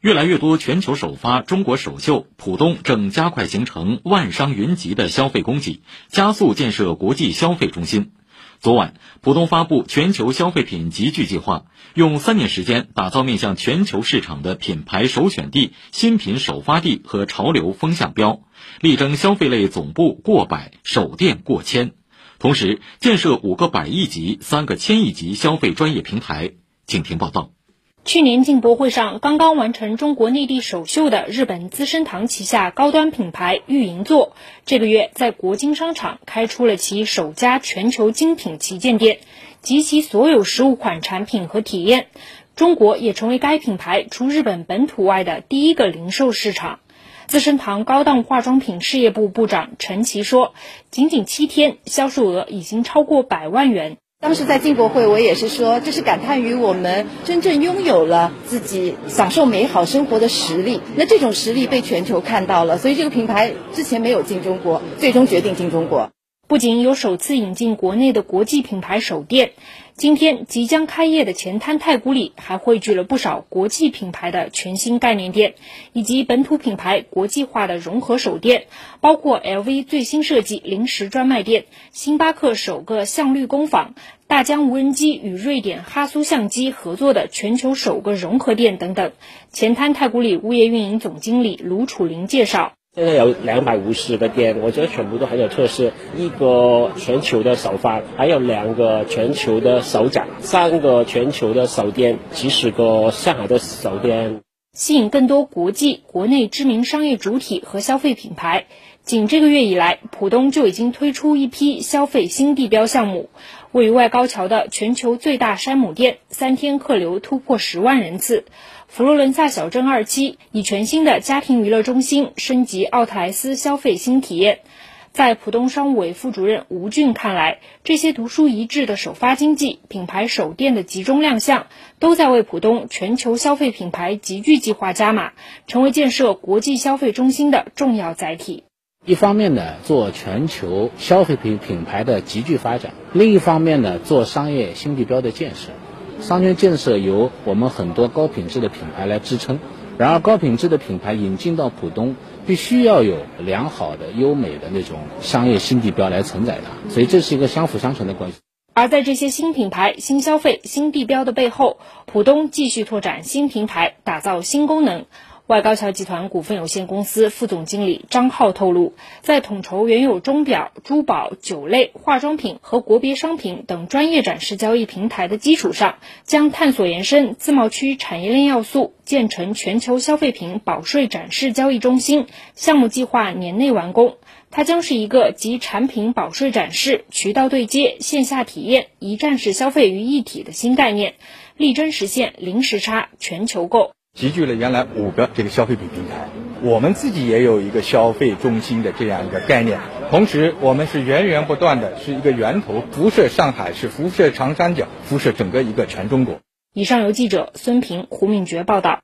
越来越多全球首发中国首秀，浦东正加快形成万商云集的消费供给，加速建设国际消费中心。昨晚，浦东发布全球消费品集聚计划，用三年时间打造面向全球市场的品牌首选地、新品首发地和潮流风向标，力争消费类总部过百，首店过千。同时，建设五个百亿级、三个千亿级消费专业平台。请听报道。去年进博会上刚刚完成中国内地首秀的日本资生堂旗下高端品牌御银座，这个月在国金商场开出了其首家全球精品旗舰店，集其所有十五款产品和体验。中国也成为该品牌除日本本土外的第一个零售市场。资生堂高档化妆品事业部部长陈琦说，仅仅七天，销售额已经超过百万元。当时在进博会，我也是说，这是感叹于我们真正拥有了自己享受美好生活的实力。那这种实力被全球看到了，所以这个品牌之前没有进中国，最终决定进中国。不仅有首次引进国内的国际品牌首店，今天即将开业的前滩太古里还汇聚了不少国际品牌的全新概念店，以及本土品牌国际化的融合首店，包括 LV 最新设计零食专卖店、星巴克首个象绿工坊、大疆无人机与瑞典哈苏相机合作的全球首个融合店等等。前滩太古里物业运营总经理卢楚林介绍。现在有两百五十个店，我觉得全部都很有特色。一个全球的首发，还有两个全球的首展，三个全球的首店，几十个上海的首店，吸引更多国际、国内知名商业主体和消费品牌。仅这个月以来，浦东就已经推出一批消费新地标项目。位于外高桥的全球最大山姆店，三天客流突破十万人次。佛罗伦萨小镇二期以全新的家庭娱乐中心升级奥特莱斯消费新体验。在浦东商务委副主任吴俊看来，这些独树一帜的首发经济、品牌首店的集中亮相，都在为浦东全球消费品牌集聚计划加码，成为建设国际消费中心的重要载体。一方面呢，做全球消费品品牌的集聚发展；另一方面呢，做商业新地标的建设。商圈建设由我们很多高品质的品牌来支撑，然而高品质的品牌引进到浦东，必须要有良好的、优美的那种商业新地标来承载它，所以这是一个相辅相成的关系。而在这些新品牌、新消费、新地标的背后，浦东继续拓展新平台，打造新功能。外高桥集团股份有限公司副总经理张浩透露，在统筹原有钟表、珠宝、酒类、化妆品和国别商品等专业展示交易平台的基础上，将探索延伸自贸区产业链要素，建成全球消费品保税展示交易中心。项目计划年内完工，它将是一个集产品保税展示、渠道对接、线下体验、一站式消费于一体的新概念，力争实现零时差、全球购。集聚了原来五个这个消费品平台，我们自己也有一个消费中心的这样一个概念。同时，我们是源源不断的是一个源头，辐射上海，是辐射长三角，辐射整个一个全中国。以上由记者孙平、胡敏觉报道。